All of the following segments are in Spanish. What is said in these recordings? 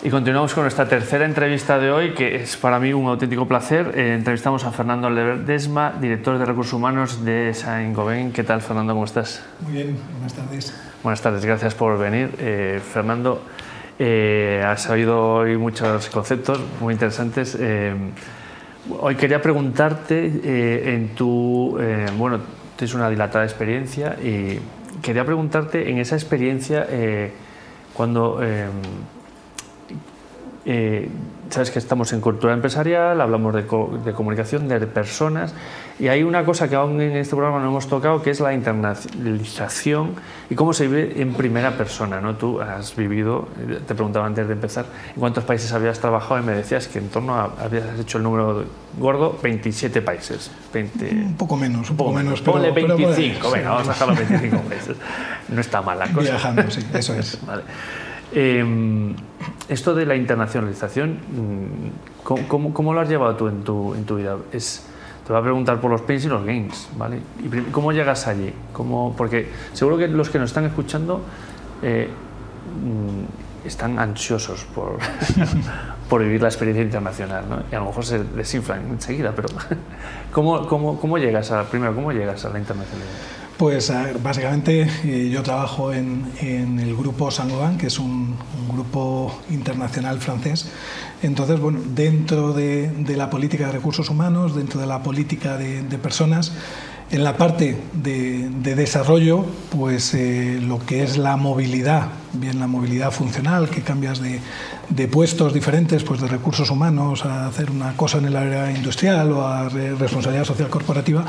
Y continuamos con nuestra tercera entrevista de hoy, que es para mí un auténtico placer. Eh, entrevistamos a Fernando Ledesma, director de Recursos Humanos de Saint-Gobain. ¿Qué tal, Fernando? ¿Cómo estás? Muy bien, buenas tardes. Buenas tardes, gracias por venir. Eh, Fernando, eh, has oído hoy muchos conceptos muy interesantes. hoy quería preguntarte en tu... bueno, tienes una dilatada experiencia y quería preguntarte en esa experiencia cuando eh, sabes que estamos en cultura empresarial, hablamos de, comunicación, de personas, y hay una cosa que aún en este programa no hemos tocado, que es la internacionalización y cómo se vive en primera persona. ¿no? Tú has vivido, te preguntaba antes de empezar, en cuántos países habías trabajado y me decías que en torno a, habías hecho el número gordo, 27 países. 20, un poco menos, un poco, menos. Pero, Ponle 25, venga, vamos a dejarlo 25 países. No está mal la cosa. Viajando, sí, eso es. vale. Em, esto de la internacionalización, mm, ¿cómo, cómo, lo has llevado tú en tu, en tu vida? Es, te voy a preguntar por los pains y los gains, ¿vale? ¿Y ¿Cómo llegas allí? ¿Cómo, porque seguro que los que nos están escuchando eh, mm, están ansiosos por, por vivir la experiencia internacional, ¿no? Y a lo mejor se desinflan enseguida, pero ¿cómo, cómo, cómo llegas a, primero, cómo llegas a la internacionalidad? Pues básicamente eh, yo trabajo en, el grupo Saint-Gobain, que es un, grupo internacional francés. Entonces, bueno, dentro de, la política de recursos humanos, dentro de la política de, personas, en la parte de, desarrollo, pues eh, lo que es la movilidad, bien la movilidad funcional, que cambias de, de puestos diferentes, pues de recursos humanos a hacer una cosa en el área industrial o a responsabilidad social corporativa,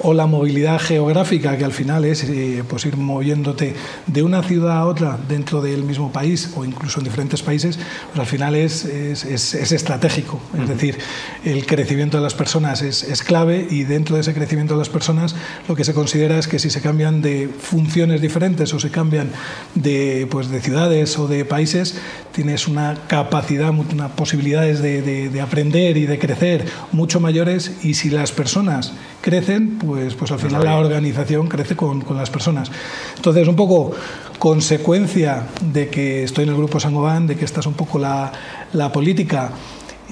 o la movilidad geográfica, que al final es eh, pues ir moviéndote de una ciudad a otra dentro del mismo país o incluso en diferentes países, pues al final es, es, es, estratégico. Es decir, el crecimiento de las personas es, es clave y dentro de ese crecimiento de las personas lo que se considera es que si se cambian de funciones diferentes o se cambian de, pues, de ciudades o de países, tienes una capacidad, unas posibilidades de, aprender y de crecer mucho mayores y si las personas crecen, pues, pues al final la organización crece con, las personas. Entonces, un poco consecuencia de que estoy en el grupo Sangoban, de que esta es un poco la, la política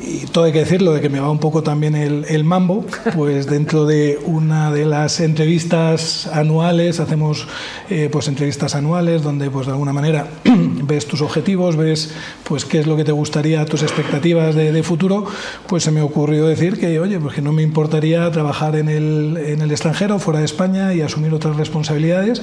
y todo hay que decirlo, de que me va un poco también el, mambo, pues dentro de una de las entrevistas anuales, hacemos eh, pues entrevistas anuales donde pues de alguna manera ves tus objetivos, ves pues qué es lo que te gustaría, tus expectativas de, de futuro, pues se me ocurrió decir que, oye, pues que no me importaría trabajar en el, en el extranjero, fuera de España y asumir otras responsabilidades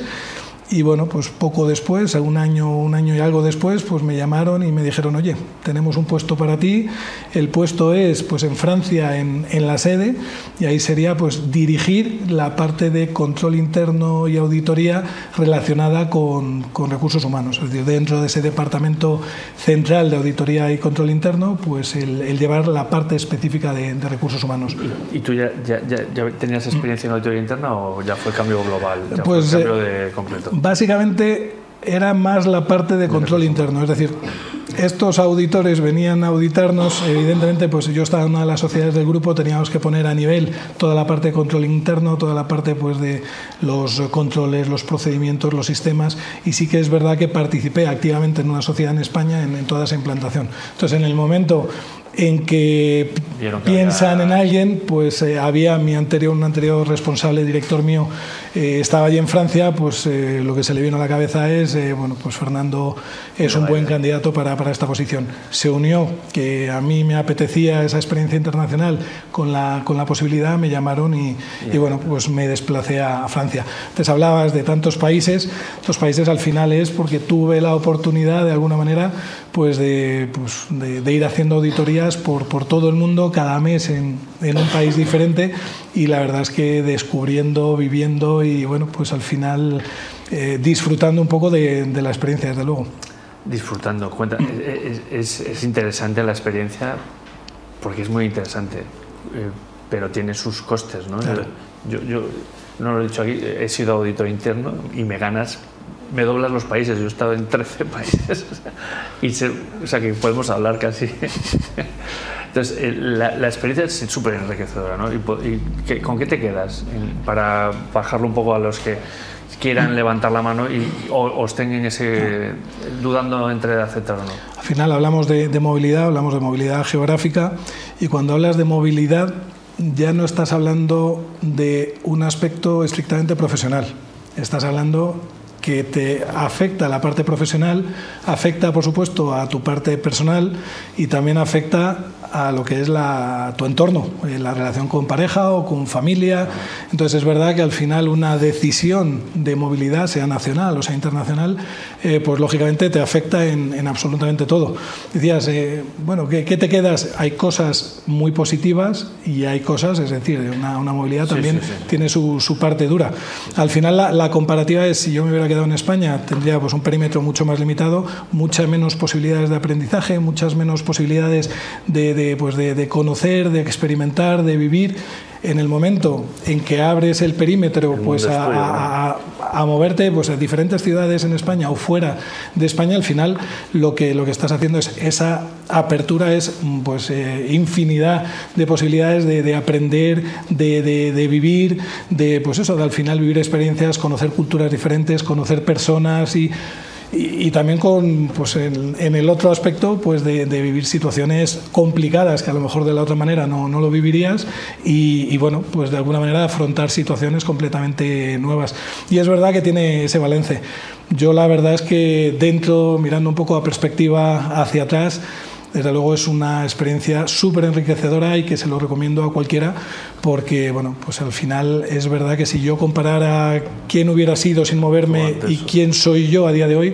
y bueno, pues poco después, un año, un año y algo después, pues me llamaron y me dijeron, oye, tenemos un puesto para ti, el puesto es pues en Francia, en, en la sede, y ahí sería pues dirigir la parte de control interno y auditoría relacionada con, con recursos humanos. Es decir, dentro de ese departamento central de auditoría y control interno, pues el, llevar la parte específica de, recursos humanos. ¿Y, tú ya, ya, ya, tenías experiencia en auditoría interna o ya fue cambio global? Ya pues, fue cambio de completo? Básicamente era más la parte de control interno, es decir, estos auditores venían a auditarnos, evidentemente, pues yo estaba en una de las sociedades del grupo, teníamos que poner a nivel toda la parte de control interno, toda la parte pues de los controles, los procedimientos, los sistemas, y sí que es verdad que participé activamente en una sociedad en España en, en toda esa implantación. Entonces, en el momento en que piensan en alguien, pues eh, había mi anterior, un anterior responsable, director mío, eh, estaba allí en Francia, pues eh, lo que se le vino a la cabeza es, bueno, pues Fernando es un buen candidato para, para, esta posición. Se unió, que a mí me apetecía esa experiencia internacional con la, con la posibilidad, me llamaron y, y bueno, pues me desplacé a, Francia. Entonces hablabas de tantos países, estos países al final es porque tuve la oportunidad de alguna manera pues de, pues de, ir haciendo por, por, todo el mundo cada mes en, en, un país diferente y la verdad es que descubriendo, viviendo y bueno, pues al final eh, disfrutando un poco de, de, la experiencia, desde luego. Disfrutando, cuenta, es, es, interesante la experiencia porque es muy interesante, eh, pero tiene sus costes, ¿no? Yo, yo, no lo he dicho aquí, he sido auditor interno y me ganas me doblas los países, yo he estado en 13 países, y o sea que podemos hablar casi. Entonces, eh, la, la experiencia es súper enriquecedora, ¿no? ¿Y, con qué te quedas para bajarlo un poco a los que quieran levantar la mano y, o, estén en ese, dudando entre aceptar o no. Al final hablamos de, de movilidad, hablamos de movilidad geográfica y cuando hablas de movilidad ya no estás hablando de un aspecto estrictamente profesional, estás hablando que te afecta la parte profesional, afecta por supuesto a tu parte personal y también afecta a lo que es la, tu entorno, eh, la relación con pareja o con familia. Entonces es verdad que al final una decisión de movilidad, sea nacional o sea internacional, eh, pues lógicamente te afecta en, absolutamente todo. Decías, eh, bueno, ¿qué, te quedas? Hay cosas muy positivas y hay cosas, es decir, una, una movilidad también tiene su, su, parte dura. Al final la, la, comparativa es, si yo me hubiera quedado en España, tendría pues un perímetro mucho más limitado, muchas menos posibilidades de aprendizaje, muchas menos posibilidades de pues de, conocer, de experimentar, de vivir. En el momento en que abres el perímetro pues a, moverte pues, a diferentes ciudades en España o fuera de España, al final lo que, lo que estás haciendo es esa apertura, es pues, eh, infinidad de posibilidades de, aprender, de, de, vivir, de pues eso, de al final vivir experiencias, conocer culturas diferentes, conocer personas y y, también con, pues en, el otro aspecto pues de, vivir situaciones complicadas que a lo mejor de la otra manera no, no lo vivirías y, bueno, pues de alguna manera afrontar situaciones completamente nuevas. Y es verdad que tiene ese balance. Yo la verdad es que dentro, mirando un poco a perspectiva hacia atrás, desde luego es una experiencia súper enriquecedora y que se lo recomiendo a cualquiera porque, bueno, pues al final es verdad que si yo comparara quién hubiera sido sin moverme y quién soy yo a día de hoy,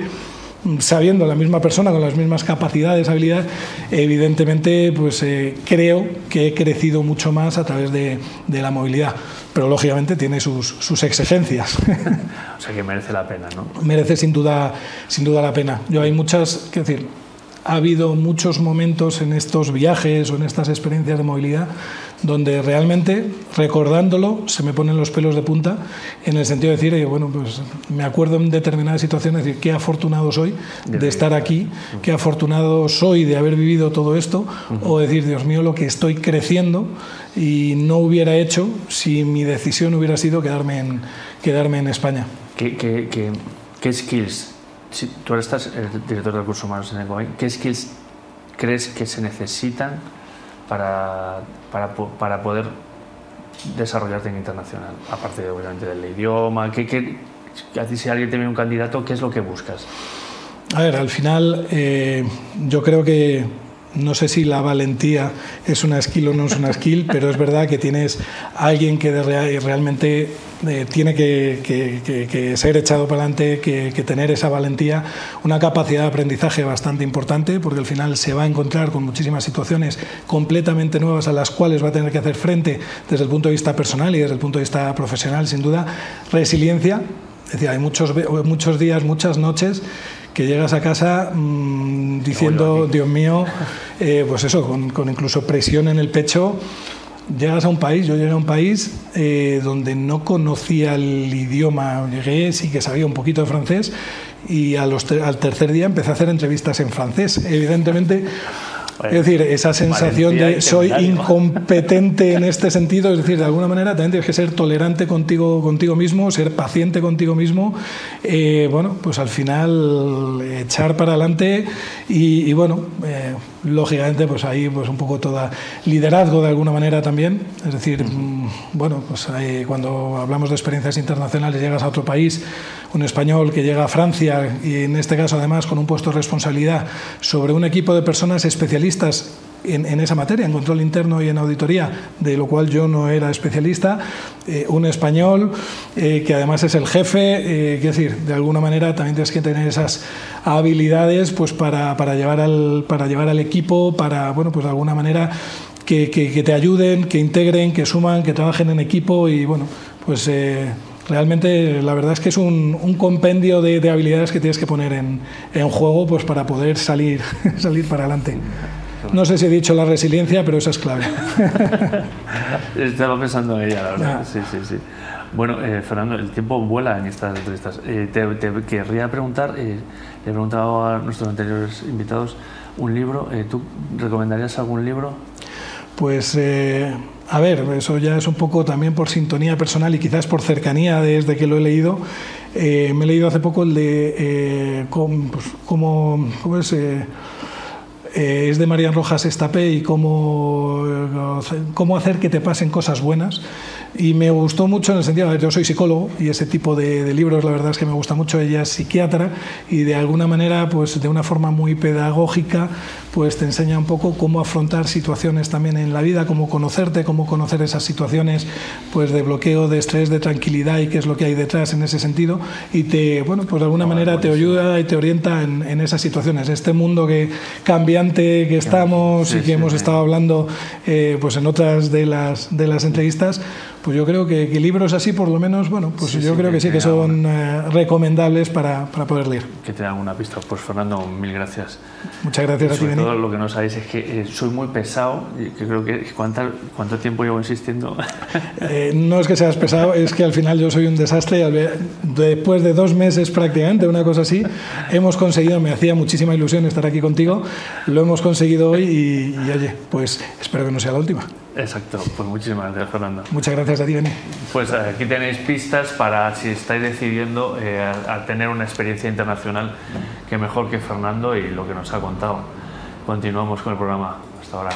sabiendo la misma persona con las mismas capacidades, habilidades, evidentemente pues eh, creo que he crecido mucho más a través de, de la movilidad, pero lógicamente tiene sus, sus exigencias. o sea que merece la pena, ¿no? Merece sin duda, sin duda la pena. Yo hay muchas, qué decir, ha habido muchos momentos en estos viajes o en estas experiencias de movilidad donde realmente, recordándolo, se me ponen los pelos de punta en el sentido de decir, bueno, pues me acuerdo en determinadas situaciones, decir, qué afortunado soy de estar aquí, qué afortunado soy de haber vivido todo esto, o decir, Dios mío, lo que estoy creciendo y no hubiera hecho si mi decisión hubiera sido quedarme en, quedarme en España. ¿Qué, qué, qué, qué skills si tú ahora estás el director de recursos humanos en el ¿qué skills crees que se necesitan para, para, para poder desarrollarte en internacional? Aparte, obviamente, del idioma, ¿qué, qué, si alguien te viene un candidato, ¿qué es lo que buscas? A ver, al final eh, yo creo que no sé si la valentía es una skill o no es una skill, pero es verdad que tienes alguien que realmente eh, tiene que, ser echado para adelante, que, tener esa valentía, una capacidad de aprendizaje bastante importante, porque al final se va a encontrar con muchísimas situaciones completamente nuevas a las cuales va a tener que hacer frente desde el punto de vista personal y desde el punto de vista profesional, sin duda. Resiliencia, es decir, hay muchos, muchos días, muchas noches que llegas a casa mm, diciendo, Dios mío, eh, pues eso, con, incluso presión en el pecho. Llegas a un país, yo llegué a un país eh, donde no conocía el idioma, llegué, sí que sabía un poquito de francés y a los al tercer día empecé a hacer entrevistas en francés. Evidentemente, es decir, esa sensación de soy incompetente en este sentido, es decir, de alguna manera también tienes que ser tolerante contigo, contigo mismo, ser paciente contigo mismo, eh, bueno, pues al final echar para adelante y, bueno, eh, lógicamente pues ahí pues un poco toda liderazgo de alguna manera también, es decir, mm, bueno, pues cuando hablamos de experiencias internacionales llegas a otro país, un español que llega a Francia y en este caso además con un puesto de responsabilidad sobre un equipo de personas especialistas en, esa materia, en control interno y en auditoría, de lo cual yo no era especialista, eh, un español eh, que además es el jefe, eh, decir, de alguna manera también tienes que tener esas habilidades pues para, para, llevar, al, para llevar al equipo, para, bueno, pues de alguna manera que, que, te ayuden, que integren, que suman, que trabajen en equipo y bueno, pues realmente la verdad es que es un, un compendio de, de, habilidades que tienes que poner en, en, juego pues para poder salir, salir para adelante. No sé si he dicho la resiliencia, pero esa es clave. Estaba pensando en ella, la verdad. Ah. Sí, sí, sí. Bueno, eh, Fernando, el tiempo vuela en estas entrevistas. Eh, te, te, querría preguntar, eh, le he preguntado a nuestros anteriores invitados, un libro. ¿Tú recomendarías algún libro? Pues a ver, eso ya es un poco también por sintonía personal y quizás por cercanía desde que lo he leído. Eh, me he leído hace poco el de eh, pues, cómo, cómo es, eh, es de Marian Rojas Estapé y cómo, cómo hacer que te pasen cosas buenas. Y me gustó mucho en el sentido, yo soy psicólogo y ese tipo de, libros la verdad es que me gusta mucho, ella es psiquiatra y de alguna manera, pues de una forma muy pedagógica, pues te enseña un poco cómo afrontar situaciones también en la vida, cómo conocerte, cómo conocer esas situaciones pues de bloqueo, de estrés, de tranquilidad y qué es lo que hay detrás en ese sentido. Y te, bueno, pues de alguna manera te ayuda y te orienta en, esas situaciones. Este mundo que cambiante que estamos y que hemos estado hablando eh, pues en otras de las, de las entrevistas, pues yo creo que, libros así, por lo menos, bueno, pues yo creo que, sí, que son eh, recomendables para, para, poder leer. Que te dan una pista. Pues Fernando, mil gracias. Muchas gracias a ti, todo lo que no sabéis es que eh, soy muy pesado y que creo que ¿cuánto tiempo llevo insistiendo? Eh, no es que seas pesado, es que al final yo soy un desastre. Después de dos meses prácticamente, una cosa así, hemos conseguido, me hacía muchísima ilusión estar aquí contigo, lo hemos conseguido hoy y, y oye, pues espero que no sea la última. Exacto, pues muchísimas gracias Fernando. Muchas gracias a ti, Beni. Pues eh, aquí tenéis pistas para si estáis decidiendo eh, a, tener una experiencia internacional que mejor que Fernando y lo que nos ha contado. Continuamos con el programa. Hasta ahora.